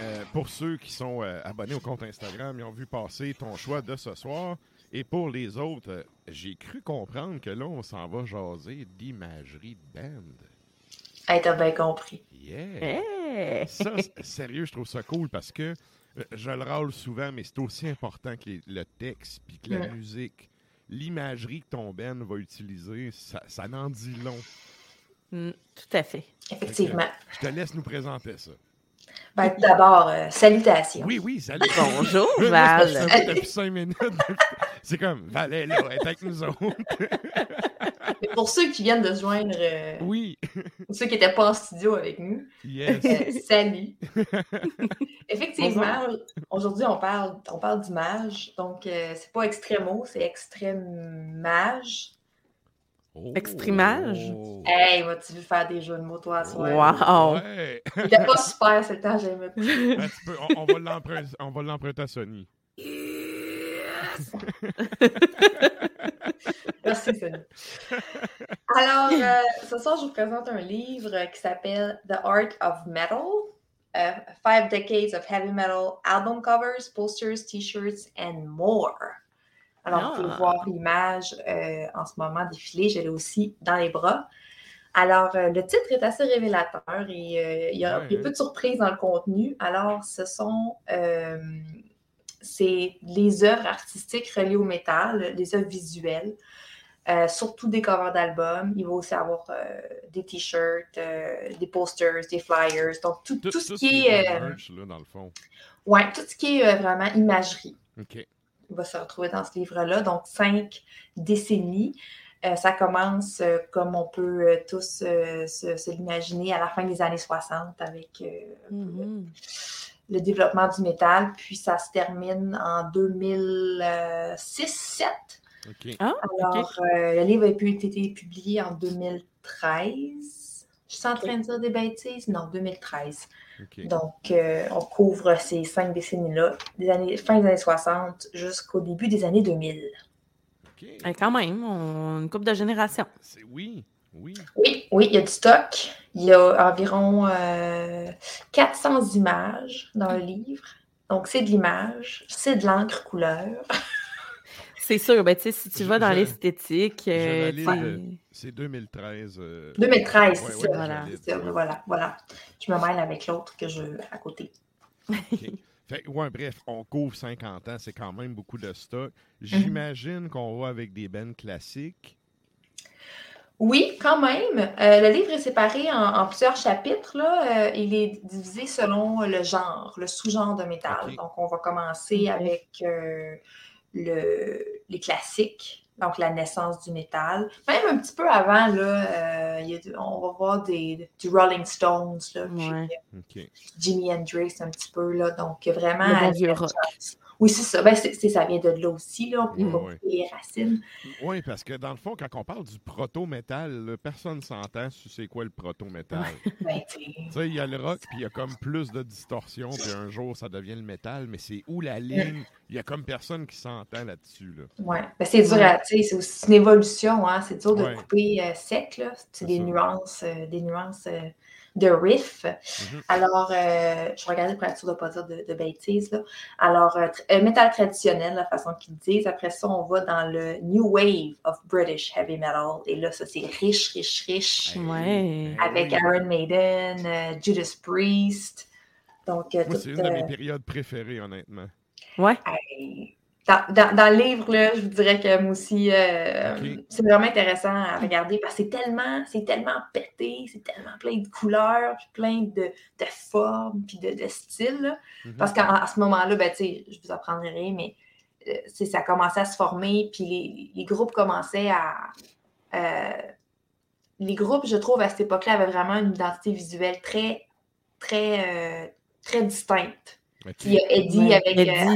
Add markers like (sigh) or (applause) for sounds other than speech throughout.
Euh, pour ceux qui sont euh, abonnés au compte Instagram, ils ont vu passer ton choix de ce soir. Et pour les autres, euh, j'ai cru comprendre que là, on s'en va jaser d'imagerie de band. Hey, t'as bien compris. Yeah! Hey! Ça, sérieux, je trouve ça cool parce que je le râle souvent, mais c'est aussi important que les- le texte puis que la Ouais. musique, l'imagerie que ton band va utiliser, ça, ça en dit long. Mm, tout à fait. Effectivement. Je te laisse nous présenter ça. Ben, D'abord, euh, salutations. Oui, oui, salut! (laughs) Bonjour, (laughs) Val. ça fait depuis cinq minutes. (laughs) C'est comme, Val est là, elle est avec nous autres. Mais Pour ceux qui viennent de se joindre, euh, Oui, ceux qui n'étaient pas en studio avec nous, yes. euh, salut. Effectivement, aujourd'hui, on parle, on parle d'image. Donc, euh, c'est pas extrémo, c'est extrême-mage. Oh. Extrimage? Hey, vas-tu veux faire des jeux de mots, toi, à soir? Wow! Ouais. Il était pas super, c'est le temps, petit (laughs) peu, on, on va l'emprunter- on va l'emprunter à Sony. (laughs) Merci, Sonny. Alors, (laughs) euh, ce soir, je vous présente un livre qui s'appelle The Art of Metal. euh, Five Decades of Heavy Metal Album Covers, Posters, T-shirts and More. Alors, vous pouvez Ah. voir l'image euh, en ce moment défiler. Je l'ai aussi dans les bras. Alors, euh, le titre est assez révélateur et euh, il y a, peu de surprises dans le contenu. Alors, ce sont c'est les œuvres artistiques reliées au métal, les œuvres visuelles, surtout des covers d'albums. Il va aussi avoir des t-shirts, des posters, des flyers, donc tout, Tout, tout ce qui est, merch, là, dans le fond. ouais, tout ce qui est vraiment imagerie OK. Va se retrouver dans ce livre-là. Donc, cinq décennies. Euh, ça commence, euh, comme on peut euh, tous euh, se, se l'imaginer, à la fin des années 60 avec euh, Mhm. le développement du métal. Puis, ça se termine en 2006-7. OK. Ah, Alors, euh, le livre a pu- été publié en 2013. Je suis en train de dire des bêtises? Non, 2013. Donc, euh, on couvre ces cinq décennies-là, des années, fin des années 60 jusqu'au début des années 2000. OK. Eh, quand même, on... une couple de générations. C'est oui. Oui. Oui, oui, il y a du stock. Il y a environ euh, 400 images dans le livre. Donc, c'est de l'image, c'est de l'encre couleur. C'est sûr, ben, tu sais, si tu Je- vas dans l'esthétique, euh, euh, C'est 2013. euh, 2013, ouais, c'est ouais, ça. Voilà. Voilà, voilà. Je me mêle avec l'autre que je à côté. (laughs) Fait, ouais, bref, on couvre 50 ans, c'est quand même beaucoup de stock. Mhm. J'imagine qu'on va avec des bands classiques. Oui, quand même. Euh, le livre est séparé en, en plusieurs chapitres. Là. Euh, il est divisé selon le genre, le sous-genre de métal. Donc, on va commencer Ok. avec euh, le, les classiques, donc la naissance du métal. Même un petit peu avant, là, euh, il y a du- on va voir des, du Rolling Stones, là, puis Ouais. OK. Jimi Hendrix un petit peu. Là, donc, vraiment. Le bon vieux rock. Oui, c'est ça. Ben, ça vient de là aussi. Là. On peut pas les racines. Oui, parce que dans le fond, quand on parle du proto-métal, personne s'entend sur c'est quoi le proto-métal. Ben, (laughs) tu sais, il y a le rock, puis il y a comme plus de distorsion, puis un jour, ça devient le métal, mais c'est où la ligne? Il y a comme personne qui s'entend là-dessus. Là. Ouais, ben c'est dur à, c'est aussi une évolution, hein. C'est dur de Ouais. couper euh, sec, là. C'est des nuances, euh, des nuances euh, de riff. Mhm. Alors, euh, je regardais pour être sûr de ne pas dire de, de bêtises. Là. Alors, euh, euh, métal traditionnel, la façon qu'ils disent. Après ça, on va dans le New Wave of British Heavy Metal. Et là, ça, c'est riche, riche, riche. Ouais. oui. Avec. Iron Maiden, euh, Judas Priest. Donc, euh, c'est une de mes périodes préférées, honnêtement. Ouais. Hey, Dans, dans- dans le livre, là, je vous dirais que moi aussi, euh, c'est vraiment intéressant à regarder parce que c'est tellement, c'est tellement pété, c'est tellement plein de couleurs, puis plein de, de formes, puis de, de styles. Mhm. Parce qu'à ce moment-là, ben, tu sais, je vous apprendrai rien, mais euh, ça commençait à se former, puis les, les groupes commençaient à. euh, les groupes, je trouve, à cette époque-là, avaient vraiment une identité visuelle très, très, très distincte. Il y a Eddie Ouais, avec Eddie. euh.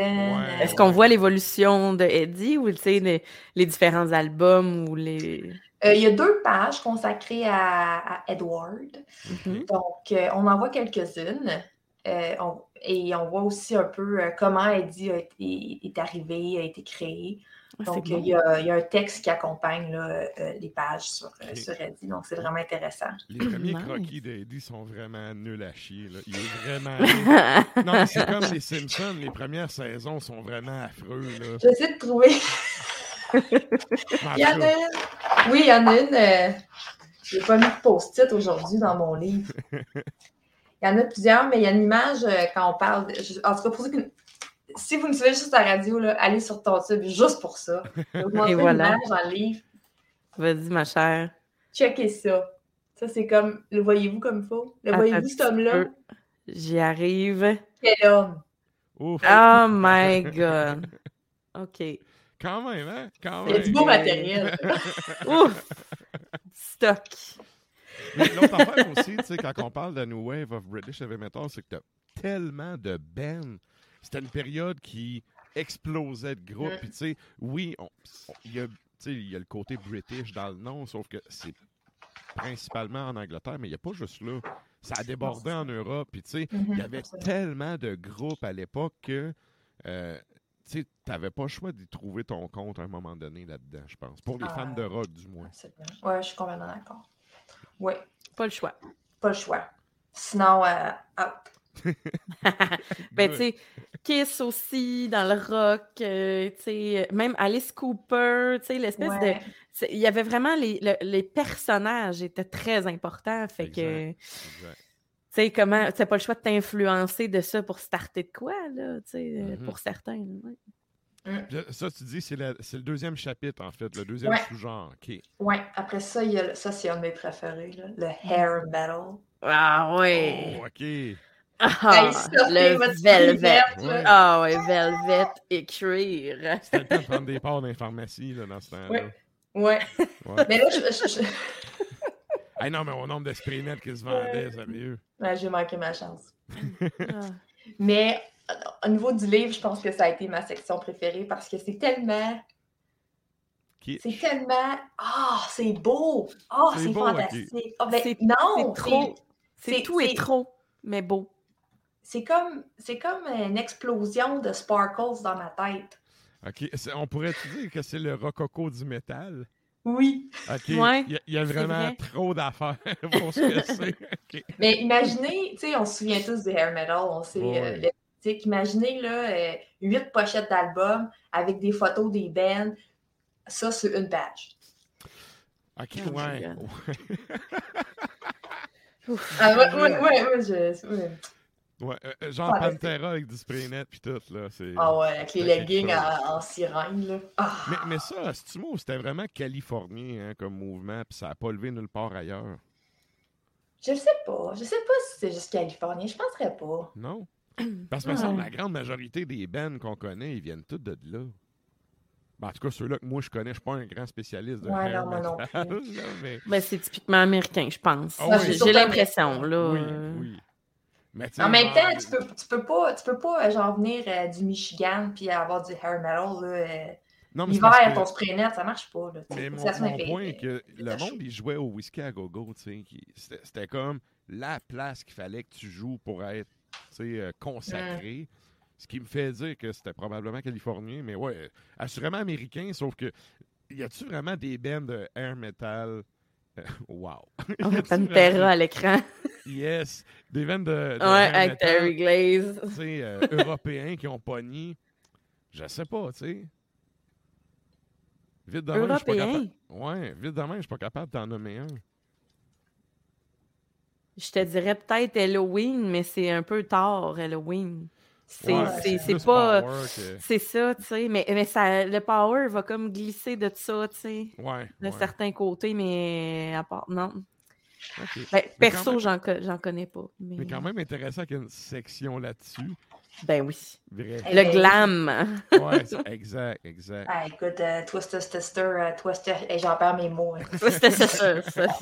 Ouais. euh, Est-ce qu'on voit l'évolution de Eddie ou tu sais, les, les différents albums ou les. euh, il y a deux pages consacrées à, à Edward. Mhm. Donc, euh, on en voit quelques-unes. Euh, on- et on voit aussi un peu euh, comment Eddie a été- est arrivé, a été créé. C'est Donc, bon. il, y a, il y a un texte qui accompagne là, euh, les pages sur, euh, sur Eddie. Donc, c'est vraiment intéressant. Les premiers (coughs) Nice. croquis d'Eddie sont vraiment nuls à chier. Là. Il est vraiment. (laughs) non, mais c'est comme les Simpsons. Les premières saisons sont vraiment affreux. Là. J'essaie de trouver. Il y en a une. Oui, il y en a une. euh, Je n'ai pas mis de post-it aujourd'hui dans mon livre. (laughs) Il y en a plusieurs, mais il y a une image euh, quand on parle. De... En tout cas, pour ceux qui- si vous me suivez juste à la radio, là, allez sur ton tube juste pour ça. (laughs) Et voilà. le livre. Vas-y, ma chère. Checkez ça. Ça, c'est comme. Le voyez-vous comme il faut? Le voyez-vous, cet homme-là? J'y arrive. Quel homme! ouf. Oh (laughs) my God. OK. Quand même, hein? Quand Il y a même. du beau matériel. (laughs) Ouf! Stock. Mais l'autre affaire aussi, tu sais, quand on parle de New Wave of British Heavy Metal, c'est que t'as tellement de bands. C'était une période qui explosait de groupes. Puis, tu sais, oui, il y a. tu sais, il y a le côté british dans le nom, sauf que c'est principalement en Angleterre, mais il n'y a pas juste là. Ça a débordé en Europe. Puis, tu sais, il y Mhm, avait tellement de groupes à l'époque que euh, tu n'avais pas le choix d'y trouver ton compte à un moment donné là-dedans, je pense. Pour les Ah. fans de rock, du moins. Ouais, je suis complètement d'accord. Oui, Pas le choix. pas le choix. Sinon, euh, out. (laughs) Ben, tu sais, Kiss aussi, dans le rock, euh, tu sais, même Alice Cooper, tu sais, l'espèce de... Ouais. Il y avait vraiment... Les, le- les personnages étaient très importants, fait que... Exact. Tu sais, comment... Tu pas le choix de t'influencer de ça pour starter de quoi, là, tu sais, euh, Mhm. pour certains. ouais. Là, Ça, tu dis, c'est le deuxième chapitre, en fait, le deuxième Ouais. sous-genre. OK. Ouais, après ça, il y a le- ça, c'est un de mes préférés, là, le hair metal. Ah ouais! Oh, OK. Ah, le votre velvet! Ouais. Ah ouais, velvet écrire! C'était le temps de prendre des parts dans les pharmacies, là, dans ce temps-là. Ouais. Ouais. Ouais. Mais là, je, je- je- (laughs) Hey, non, mais au nombre d'esprits nets qui se vendaient, sérieux. Ouais, j'ai manqué ma chance. Ah. Mais au niveau du livre, je pense que ça a été ma section préférée parce que c'est tellement. Qui- C'est tellement. Ah, c'est beau! Ah, C'est fantastique! Ah, ben, C'est- non! c'est trop. C'est tout est c'est- trop, mais beau. C'est comme, c'est comme une explosion de sparkles dans ma tête. OK. On pourrait-tu dire que c'est le rococo du métal? Oui. OK. Ouais, il, y a, il y a c'est vraiment vrai. trop d'affaires (laughs) pour ce que c'est. Mais imaginez, tu sais, on se souvient tous du hair metal, on sait Ouais. euh, le. Imaginez là, euh, huit pochettes d'albums avec des photos des bands, ça sur une page. OK, Oh ouais. Ouais. (laughs) Ouf. Ah, ouais, ouais, ouais, ouais, je- ouais. Ouais, euh, euh, genre Pantera avec du spray net puis tout, là. c'est- Ah ouais, avec les leggings en, en sirène, là. Ah, Mais, mais ça, Stimo, c'était vraiment californien hein, comme mouvement, puis ça n'a pas levé nulle part ailleurs. je sais pas. Je sais pas si c'est juste californien. Je penserais pas. Non? Parce que la grande majorité des bands qu'on connaît, ils viennent tous de là. Ben, en tout cas, ceux-là que moi je connais, je suis pas un grand spécialiste de Ouais, non, moi non metal, (laughs) plus. là, mais... Ben, c'est typiquement américain, je pense. Ah oui. J'ai- l'impression, là. Oui, oui. Mais, En même temps, tu peux, tu peux pas, tu peux pas genre venir euh, du Michigan puis avoir du hair metal, euh, L'hiver, ton spray net, ça marche pas, là. Mais mon, ça soit mon fait- point est que le monde, il jouait au whisky à gogo, C'était comme la place qu'il fallait que tu joues pour être, euh, consacré. Ce qui me fait dire que c'était probablement californien, mais ouais, assurément américain, sauf que y a-tu vraiment des bands de air metal (laughs) wow. On va Pantera à l'écran. yes. Des veines de. de Ouais, avec Terry Glaze. Tu sais, euh, européens qui ont pogné. Je sais pas, tu sais. Vite de même, je suis pas capable. Ouais, vite de même, je suis pas capable d'en nommer un. Je te dirais peut-être Halloween, mais c'est un peu tard, Halloween. C'est Ouais, c'est- c'est plus pas. power que- C'est ça, tu sais. Mais, mais ça, le power va comme glisser de ça, tu sais. Ouais. De ouais. certains côtés, mais à part. Non. Ok. Ben, perso, même- j'en co- j'en connais pas. Mais, Mais quand même intéressant qu'il y ait une section là-dessus. Ben oui. Vrai. Le ben, glam. Ouais, exact, exact. Ah, écoute, euh, Twister Sister, euh, Twister, et j'en perds mes mots. hein. Ça, ça. (laughs)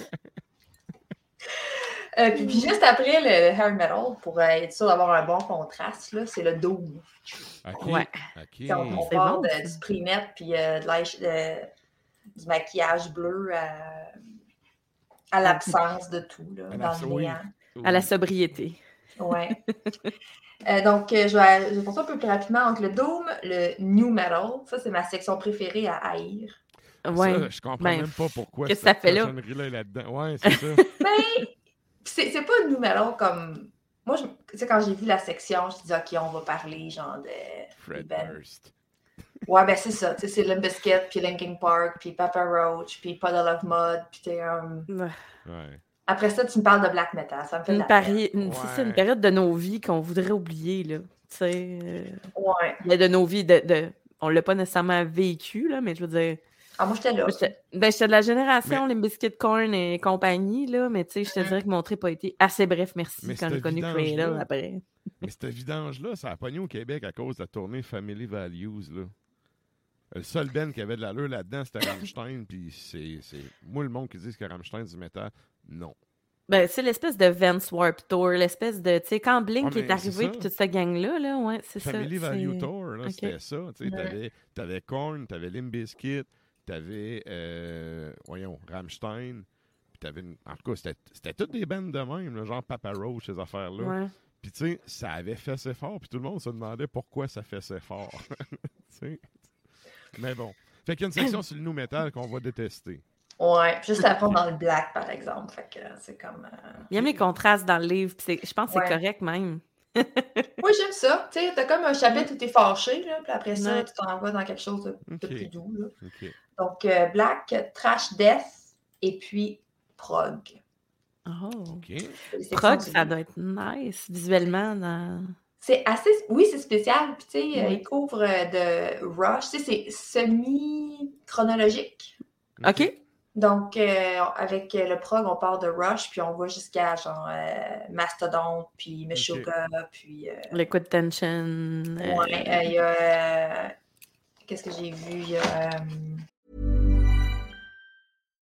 Euh, puis, puis juste après le, hair metal, pour euh, être sûr d'avoir un bon contraste, là, c'est le doom. Ok. Ouais. Ok. Quand on C'est parle bon, de- ça. du pre-net puis euh, de du maquillage bleu à, à l'absence de tout, là, À dans le oui. néant. À la sobriété. Ouais. (laughs) Euh, donc, euh, je vais, je vais passer un peu plus rapidement. Donc, le Doom, le New Metal, ça, c'est ma section préférée à haïr. Ouais. Ça, je comprends Ben, même pas pourquoi qu'est-ce que cette ça fait là? là-dedans. Ouais, c'est ça. Mais (laughs) c'est c'est pas Metal comme. Moi, je- tu sais, quand j'ai vu la section, je me suis dit, OK, on va parler genre de. Fred Ben, Durst. Ouais, ben c'est ça. Tu sais, c'est Limp Bizkit, puis Linkin Park, puis Papa Roach, puis Puddle of Mud, puis t'es um, Ouais. Après ça, tu me parles de black metal. Ça me fait Une, la pari- une, c'est une période de nos vies qu'on voudrait oublier, là. Tu sais. euh. Ouais. mais de nos vies, de, de... on l'a pas nécessairement vécu, là, mais je veux dire. Ah, moi, j'étais là. J'étais ben, j'étais de la génération, les biscuits corn et compagnie, là, mais tu sais, je te Mhm. dirais que mon trip a été assez bref, merci, Mais quand j'ai connu Cradle après. (laughs) Mais cette vidange-là, ça a pogné au Québec à cause de la tournée Family Values. Là. Le seul Ben qui avait de l'allure là-dedans, c'était Rammstein. Puis c'est, c'est. Moi, le monde qui dit que Rammstein du métal, non. Ben, c'est l'espèce de Vance Warp Tour, l'espèce de, tu sais, quand Blink Ouais, est mais arrivé, puis toute cette gang-là, là, ouais, c'est ça. Family Value Tour, là, c'était ça. Tu sais, Ouais. t'avais, t'avais Korn, t'avais Limp Bizkit, t'avais, euh, voyons, Rammstein. Puis t'avais une- En tout cas, c'était, c'était toutes des bandes de même, là, genre Papa Roach, ces affaires-là. Ouais. Puis tu sais, ça avait fait ses fort, puis tout le monde se demandait pourquoi ça fait ses fort. (laughs) Tu sais. Mais bon. Fait qu'il y a une section sur le new metal qu'on va détester. Ouais. Juste à fond dans le black, par exemple. Fait que c'est comme. euh, Il aime les contrastes dans le livre, puis c'est- je pense que Ouais. c'est correct même. (laughs) Moi, j'aime ça. Tu sais, t'as comme un chapitre où t'es fâché, là, puis après ça, Ouais. tu t'en vas dans quelque chose de, plus doux. Là. Donc, euh, black, trash death, et puis prog. Oh. OK. Prog, ça doit être nice visuellement. Dans... C'est assez. Oui, c'est spécial. Puis, tu sais, euh, Oui. il couvre euh, de Rush. Tu sais, c'est semi-chronologique. OK. Donc, euh, avec le prog, on part de Rush, puis on va jusqu'à genre euh, Mastodon, puis Meshuggah, puis. euh, Liquid Tension. euh, ouais, euh, il y a. euh, Qu'est-ce que j'ai vu? Il y a.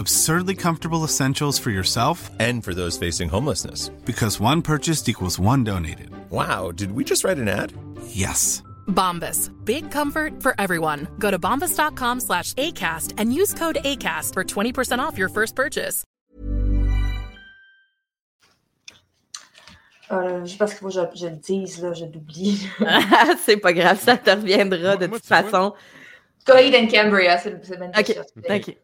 Absurdly comfortable essentials for yourself And for those facing homelessness. because one purchased equals one donated. Wow, did we just write an ad? Yes. Bombas. Big comfort for everyone. Go to bombas.com slash ACAST and use code ACAST for 20% off your first purchase. euh, juste parce qu'il faut que je, je le dise, là, je l'oublie. (laughs) c'est pas grave, ça te reviendra de Moi- moi, toute façon. Coed and Cambria, c'est le même OK. OK.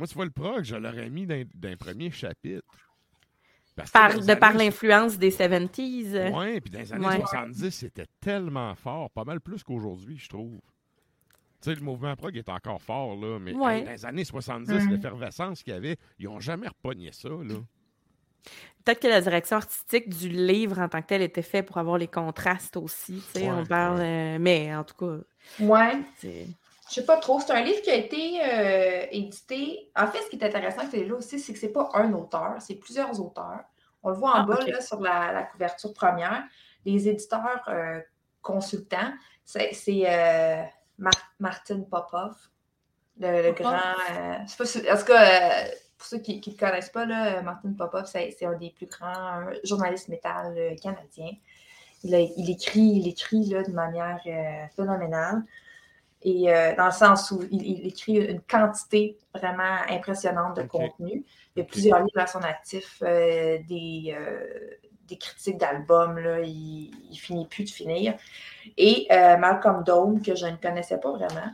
Moi, tu vois, le prog, je l'aurais mis dans, dans un premier chapitre. Parce que Par, de par l'influence des 70s. euh, Ouais, puis dans les années Ouais. 70, c'était tellement fort, pas mal plus qu'aujourd'hui, je trouve. Tu sais, le mouvement prog est encore fort, là, mais Ouais. dans les années 70, Mhm. l'effervescence qu'il y avait, ils n'ont jamais repogné ça, là. Peut-être que la direction artistique du livre en tant que tel était faite pour avoir les contrastes aussi. tu sais, Ouais, on parle. ouais. euh, mais en tout cas, Ouais. c'est- Je sais pas trop. C'est un livre qui a été euh, édité. En fait, ce qui est intéressant avec livre aussi, c'est que c'est pas un auteur, c'est plusieurs auteurs. On le voit en Ah, bas là, sur la, la couverture première. Les éditeurs euh, consultants, c'est euh, Mar- Martin Popov, le, le Popov? grand. pas si- en tout cas, pour ceux qui ne le connaissent pas, là, Martin Popov, c'est un des plus grands journalistes métal canadiens. Il, a- il écrit, il écrit là, de manière phénoménale. Et euh, dans le sens où il, il écrit une quantité vraiment impressionnante de contenu. Il y a plusieurs livres à son actif, euh, des, euh, des critiques d'albums, il, il finit plus de finir. Et Malcolm Dome, que je ne connaissais pas vraiment.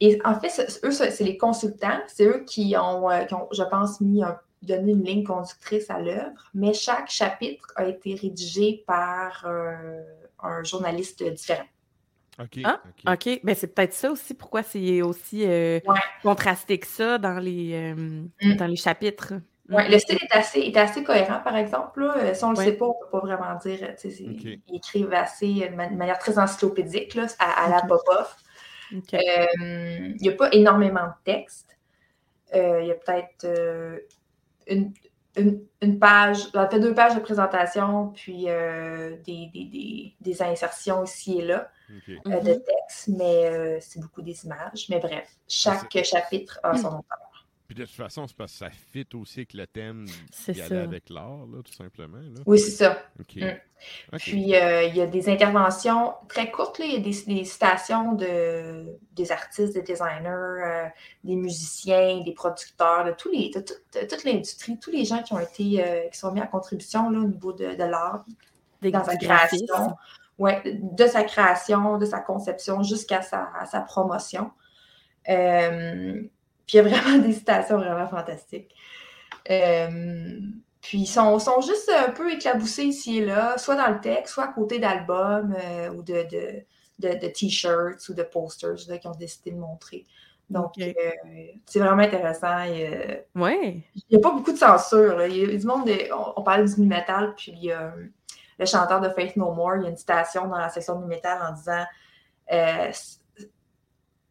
Et en fait, c'est- eux, c'est les consultants, c'est eux qui ont, qui ont, je pense, mis un- donné une ligne conductrice à l'œuvre, mais chaque chapitre a été rédigé par un journaliste différent. OK. Ah, OK. Ben, c'est peut-être ça aussi, pourquoi c'est aussi euh, Ouais. contrasté que ça dans les, euh, Mm. dans les chapitres. Ouais, le style est assez, est assez cohérent, par exemple. Là. Euh, Si on ne le Ouais. sait pas, on ne peut pas vraiment dire. Ils écrivent assez, de ma- de manière très encyclopédique, là, à, à la. Euh, Il n'y a pas énormément de texte. Euh, Il y a peut-être euh, une, une, une page, en fait deux pages de présentation, puis euh, des, des, des, des insertions ici et là Euh, de Mhm. texte, mais euh, c'est beaucoup des images. Mais bref, chaque chapitre a son auteur. Puis de toute façon, c'est parce que ça fit aussi avec le thème d'y aller avec l'art, là, tout simplement. Là. Oui, c'est ça. Mm. Puis, euh, il y a des interventions très courtes. là. Il y a des, des citations de, des artistes, des designers, euh, des musiciens, des producteurs, de, tous les, de, toute- de toute l'industrie, tous les gens qui ont été euh, qui sont mis à contribution là, au niveau de, de l'art, Des, dans sa création. Ouais, de sa création, de sa conception jusqu'à sa, promotion. Euh, puis il y a vraiment (laughs) des citations vraiment fantastiques. Euh, puis ils sont, sont juste un peu éclaboussés ici et là, soit dans le texte, soit à côté d'albums euh, ou de, de, de, de t-shirts ou de posters qu'ils ont décidé de montrer. Donc, euh, c'est vraiment intéressant. Euh, Ouais. il n'y a pas beaucoup de censure. là. Il y a du monde, de- on, on parlait du nu metal, puis euh, le chanteur de Faith No More, il y a une citation dans la section nu metal en disant euh,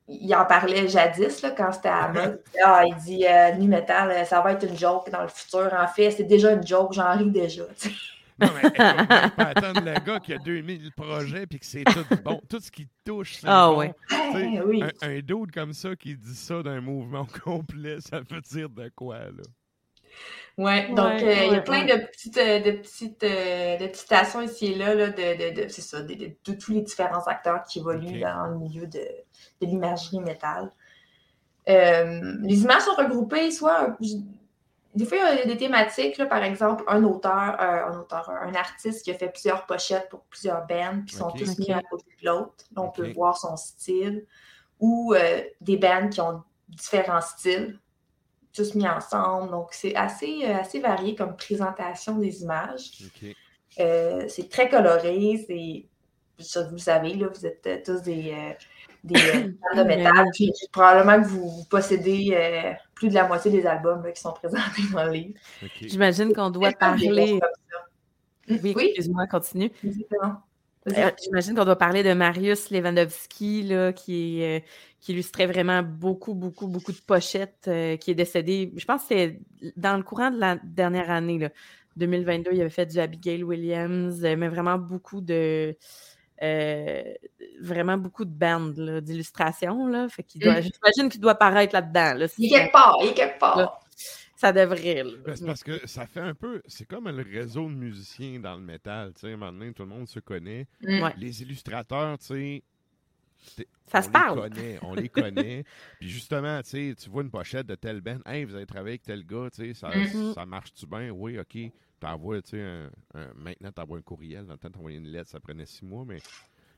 il en parlait jadis là, quand c'était à mode. (laughs) Ah, il dit euh, nu metal, euh, ça va être une joke dans le futur. En fait, c'est déjà une joke, j'en ris déjà. tu sais. Non, mais pas attendre le gars qui a 2000 projets puis que c'est tout bon. Tout ce qui touche, c'est Ah bon. ouais. Eh oui. un, un dude comme ça qui dit ça d'un mouvement (laughs) complet, ça veut dire de quoi, là? Ouais, donc Ouais, euh, il y a plein ouais. de petites, euh, de petites, euh, de petites citations ici et là, là, de, de, de- c'est ça, de, de- de tous les différents acteurs qui évoluent Ok. dans le milieu de, de l'imagerie métal. Euh, les images sont regroupées, soit je- des fois il y a des thématiques, là, par exemple, un auteur, euh, un auteur, un artiste qui a fait plusieurs pochettes pour plusieurs bands, puis sont tous mis à côté de l'autre. Là, on peut voir son style. Ou euh, des bands qui ont différents styles tous mis ensemble. Donc, c'est assez, euh, assez varié comme présentation des images. Euh, c'est très coloré. C'est, ça, vous le savez, là, vous êtes euh, tous des, euh, des (coughs) fans de métal. Puis, probablement que vous, vous possédez euh, plus de la moitié des albums là, qui sont (laughs) présentés dans le livre. J'imagine qu'on doit parler. Oui, Oui, excuse-moi, continue. exactement. Euh, J'imagine qu'on doit parler de Marius Lewandowski, là, qui, euh, qui illustrait vraiment beaucoup, beaucoup, beaucoup de pochettes, euh, qui est décédé. Je pense que c'est dans le courant de la dernière année, là, 2022, il avait fait du Abigail Williams, mais vraiment beaucoup de. euh, vraiment beaucoup de bandes d'illustrations. Mm. J'imagine qu'il doit paraître là-dedans. Là, Il est quelque part, il est quelque part. Ça devrait. Ben, c'est parce que ça fait un peu. C'est comme le réseau de musiciens dans le métal. Tu sais, à un moment donné, tout le monde se connaît. Mm. Ouais. Les illustrateurs, tu sais. Ça on se les parle. connaît, on les (laughs) connaît. Puis justement, tu sais, tu vois une pochette de tel band. Hey, vous avez travaillé avec tel gars, tu sais, ça, Mhm. ça marche-tu bien? Oui, OK. T'envoies, tu sais, un, un- maintenant, t'envoies un courriel. Dans le temps, t'envoyais une lettre, ça prenait six mois, mais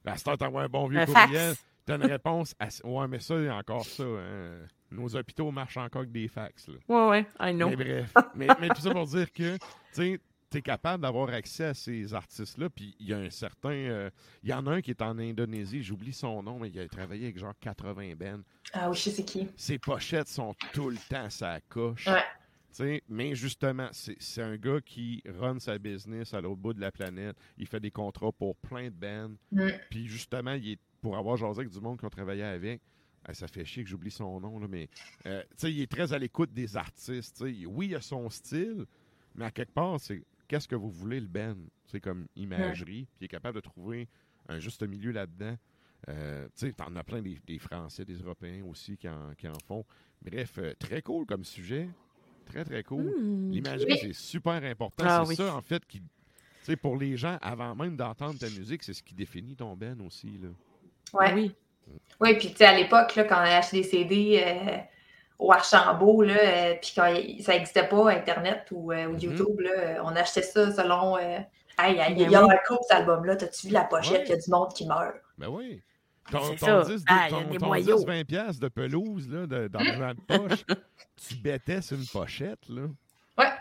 à ce temps, t'envoies un bon vieux Un courriel. fax. T'as une réponse. à- Ouais, mais ça, il y a encore ça. hein. Nos hôpitaux marchent encore avec des fax. Là. Ouais, ouais, I know. Mais bref. (laughs) mais, mais tout ça pour dire que, tu sais, t'es capable d'avoir accès à ces artistes-là. Puis il y a un certain. euh, Il y en a un qui est en Indonésie, j'oublie son nom, mais il a travaillé avec genre 80 bands. Ah oui, je sais qui. Ses pochettes sont tout le temps sa coche. Ouais. Tu sais, mais justement, c'est c'est un gars qui run sa business à l'autre bout de la planète. Il fait des contrats pour plein de bands. Mm. Puis justement, il est, pour avoir jasé avec du monde qu'on travaillait avec, ah, ça fait chier que j'oublie son nom, là, mais euh, il est très à l'écoute des artistes. Oui, il a son style, mais à quelque part, c'est qu'est-ce que vous voulez, le Ben? C'est comme imagerie, puis il est capable de trouver un juste milieu là-dedans. Euh, tu sais, t'en as plein des, des Français, des Européens aussi qui en, qui en font. Bref, euh, très cool comme sujet. Très, très cool. Hmm. L'imagerie, c'est super important. Ah c'est oui. ça, en fait, qui. Tu sais, pour les gens, avant même d'entendre ta musique, c'est ce qui définit ton Ben aussi. Là. Ouais. Oui. Oui, puis tu sais, à l'époque, là, quand on a acheté des CD euh, au Archambault, là, euh, puis quand il- ça n'existait pas, Internet ou, euh, ou Mhm. YouTube, là, on achetait ça selon. Euh, hey, il y Ben a oui. un coup cet album-là, t'as-tu vu la pochette? Il Ouais. y a du monde qui meurt. Ben oui. Ton, C'est ton ça. 10, Ah, il y a ton- des ton moyaux. 10, 20 piastres de pelouse là, de- d'argent de poche, (laughs) tu bêtais sur une pochette. Là. Ouais.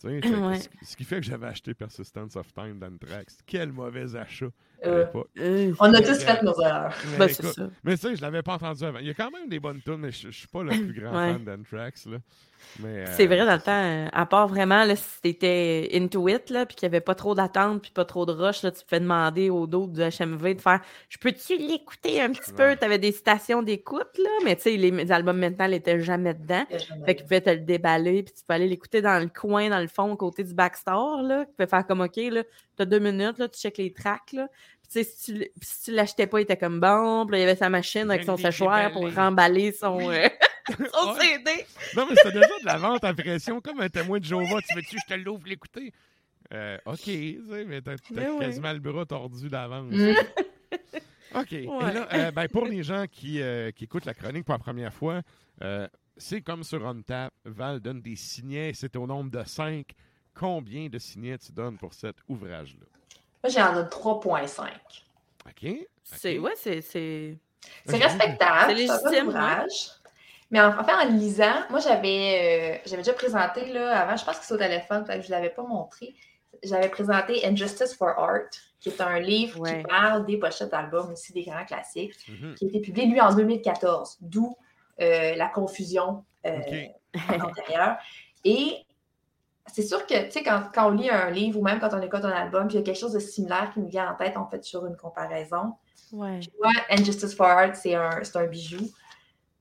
Tu sais, Ouais. ce, qui fait que j'avais acheté Persistence of Time d'Anthrax. Quel mauvais achat Euh. Euh, On a tous euh, fait nos erreurs. Mais, ben, écoute, ça. mais tu sais, je l'avais pas entendu avant. Il y a quand même des bonnes tunes, mais je, je suis pas le plus grand (coughs) Ouais. fan d'Anthrax. là. Mais, C'est euh, vrai, dans le temps, euh, à part vraiment, là, si t'étais into it, là, puis qu'il n'y avait pas trop d'attente, puis pas trop de rush, là, tu pouvais demander au dos du HMV de faire « Je peux-tu l'écouter un petit peu? Ouais. » T'avais des stations d'écoute, là, mais tu sais, les, les albums maintenant n'étaient jamais dedans. Fait qu'ils pouvaient te le déballer, puis tu peux aller l'écouter dans le coin, dans le fond, côté du backstore, là. Tu peux faire comme, OK, là, t'as deux minutes, là, tu checkes les tracks, là. Puis tu sais, si tu, si tu l'achetais pas, il était comme bon. Puis là, il y avait sa machine avec son séchoir pour remballer son, euh, (laughs) son. CD. Non, mais c'était déjà de la vente à pression, comme un témoin de Jéhovah. Tu veux-tu que je te l'ouvre l'écouter? Euh, OK, tu sais, mais t'as ouais. quasiment le bras tordu d'avance. Mm. (laughs) OK. Et là, euh, ben, pour les gens qui, euh, qui écoutent la chronique pour la première fois, euh, c'est comme sur OnTap. Val donne des signets. C'est au nombre de 5. Combien de signets tu donnes pour cet ouvrage-là? Moi, j'en donne 3,5. OK? C'est, ouais, c'est, c'est... C'est Ok. respectable. C'est légitime, ouvrage. Mais en, en fait, en le lisant, moi, j'avais euh, j'avais déjà présenté, là, avant, je pense que c'est au téléphone, je ne l'avais pas montré. J'avais présenté Injustice for Art, qui est un livre Ouais. qui parle des pochettes d'albums, aussi des grands classiques, Mhm. qui a été publié, lui, en 2014, d'où euh, la confusion euh, antérieure. Et c'est sûr que, tu sais, quand, quand on lit un livre ou même quand on écoute un album, puis il y a quelque chose de similaire qui nous vient en tête, on fait toujours une comparaison. Ouais. Moi, Injustice for Art, c'est un, c'est un bijou.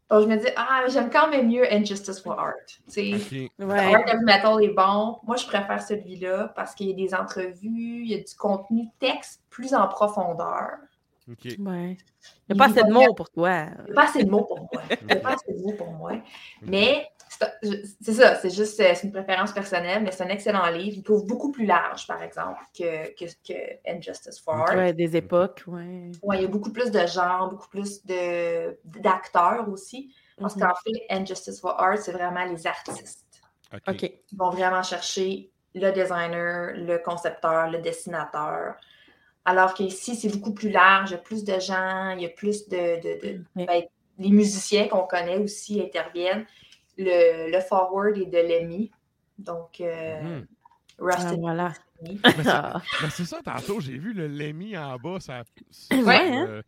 Donc, je me dis, ah, mais j'aime quand même mieux Injustice for Art. Tu sais. Ouais. Art of Metal est bon. Moi, je préfère celui-là parce qu'il y a des entrevues, il y a du contenu texte plus en profondeur. OK. Ouais. Il n'y a pas assez de mots pour toi. Il n'y a pas assez de mots pour moi. Il n'y a pas assez de mots pour moi. Mais c'est ça, c'est juste euh, c'est une préférence personnelle, mais c'est un excellent livre. Il trouve beaucoup plus large, par exemple, que, que, que Injustice for Art. Ouais, des époques, ouais. Ouais, il y a beaucoup plus de genres, beaucoup plus de- d'acteurs aussi. Parce Mhm. qu'en fait, Injustice for Art, c'est vraiment les artistes. OK. OK. Ils vont vraiment chercher le designer, le concepteur, le dessinateur. Alors qu'ici, c'est beaucoup plus large, il y a plus de gens, il y a plus de. de- ben, les musiciens qu'on connaît aussi interviennent. Le, le forward est de Lemmy. Donc, euh, Mhm. Rust Ah, voilà. Ben, c'est ça, tantôt, j'ai vu le Lemmy en bas ça, sur, Ouais, euh, hein?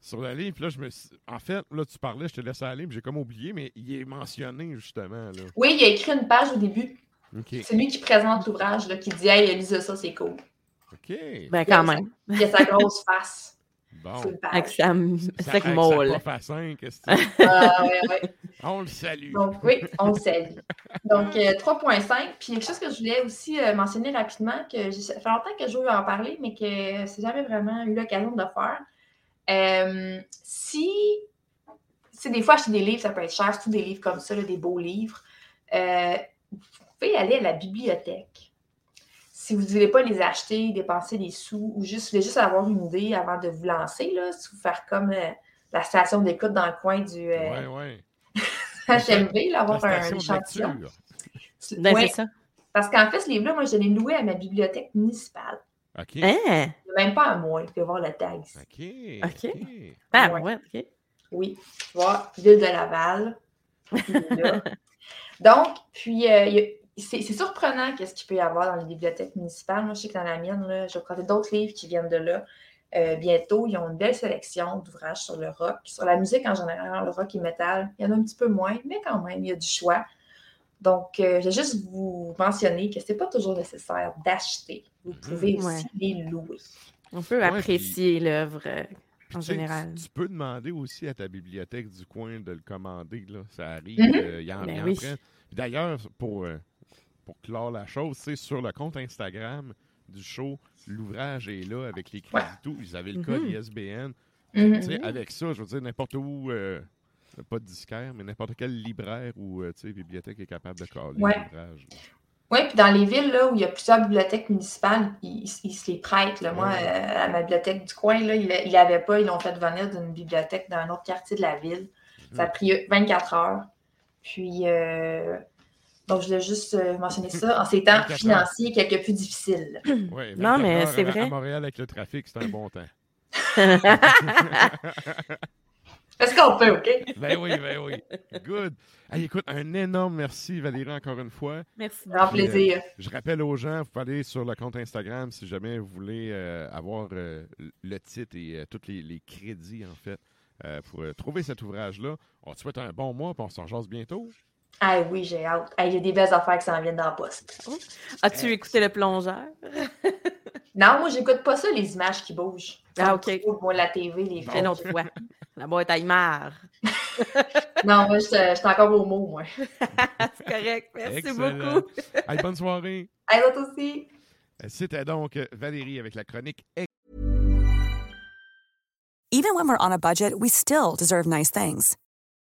sur la ligne. Puis là, je me suis- En fait, là, tu parlais, je te laisse aller, mais j'ai comme oublié, mais il est mentionné, justement. Là. Oui, il a écrit une page au début. C'est lui qui présente l'ouvrage, là, qui dit Hey, lisez ça, c'est cool. OK. Ben, quand même. Il a sa grosse face Bon. Avec sa, Ça- avec avec molle. sa puff à cinq, est-ce que- (laughs) Ah, ouais, ouais. On le salue. Donc, oui, on le salue. Donc, euh, 3.5. Puis, quelque chose que je voulais aussi euh, mentionner rapidement, que ça fait longtemps que je veux en parler, mais que c'est jamais vraiment eu l'occasion de le faire. Euh, si, si des fois acheter des livres, ça peut être cher, surtout des livres comme ça, là, des beaux livres, euh, vous pouvez aller à la bibliothèque. Si vous ne voulez pas les acheter, dépenser des sous, ou juste, vous voulez juste avoir une idée avant de vous lancer, là, si vous faire comme euh, la station d'écoute dans le coin du euh, ouais. HMV, (laughs) là, avoir un échantillon. Ben, Ouais, ça. parce qu'en fait, ce livre-là, moi, je l'ai loué à ma bibliothèque municipale. OK. Hein? Il n'y a même pas à moi. Tu peux voir le tag ici. OK. OK. Ah, Ouais. ouais, OK. Oui, tu vois, ville de Laval. là. (laughs) Donc, puis, euh, il y a- c'est c'est surprenant qu'est-ce qu'il peut y avoir dans les bibliothèques municipales. Moi, je sais que dans la mienne, là, je vais prendre d'autres livres qui viennent de là. Euh, bientôt, ils ont une belle sélection d'ouvrages sur le rock, sur la musique en général, le rock et metal. Il y en a un petit peu moins, mais quand même, il y a du choix. Donc, euh, je vais juste vous mentionner que ce n'est pas toujours nécessaire d'acheter. Vous pouvez aussi Ouais. les louer. On peut Ouais, apprécier l'œuvre euh, en général. Tu peux demander aussi à ta bibliothèque du coin de le commander. Là. Ça arrive. Mhm. euh, ils en, Ben ils en oui. Puis D'ailleurs, pour, euh, pour clore la chose, c'est sur le compte Instagram du show, l'ouvrage est là avec les crédits tout. Ils avaient le code Mhm. ISBN. Mhm. Tu sais, Avec ça, je veux dire, n'importe où, euh, pas de disquaire, mais n'importe quel libraire ou euh, bibliothèque est capable de coller Ouais. l'ouvrage. Oui, puis dans les villes là, où il y a plusieurs bibliothèques municipales, ils, se les prêtent. là. Moi, Ouais. euh, à ma bibliothèque du coin, là, ils l'avaient pas. Ils l'ont fait venir d'une bibliothèque d'un autre quartier de la ville. Ça a Mhm. pris 24 heures. Puis, euh, donc, je voulais juste euh, mentionner ça en ces temps 24 heures. financiers quelque peu difficiles. (clears throat) Ouais, Non, 24 mais c'est vrai. À Montréal, avec le trafic, c'est un bon temps. (laughs) Est-ce qu'on peut, OK? Ben oui, ben oui. Good. Hey, écoute, un énorme merci, Valérie, encore une fois. Merci. Grand Puis, euh, plaisir. Je rappelle aux gens, vous pouvez aller sur le compte Instagram si jamais vous voulez euh, avoir euh, le titre et euh, tous les, les crédits, en fait, euh, pour euh, trouver cet ouvrage-là. On te souhaite un bon mois, puis on s'en jase bientôt. Ah oui, j'ai hâte. Hey, Il y a des belles affaires qui s'en viennent dans la poste. As-tu écouté le plongeur? (laughs) Non, moi, j'écoute pas ça, les images qui bougent. Ah, OK. Moi, la TV, les films. autre fois. La boîte à Imar. (laughs) Non, moi, je suis encore au mot, moi. (laughs) C'est correct. Merci Excellent. beaucoup. Hey, bonne soirée. Hey, l'autre aussi. Euh, C'était donc euh, Valérie avec la chronique Even when we're on a budget, we still deserve nice things.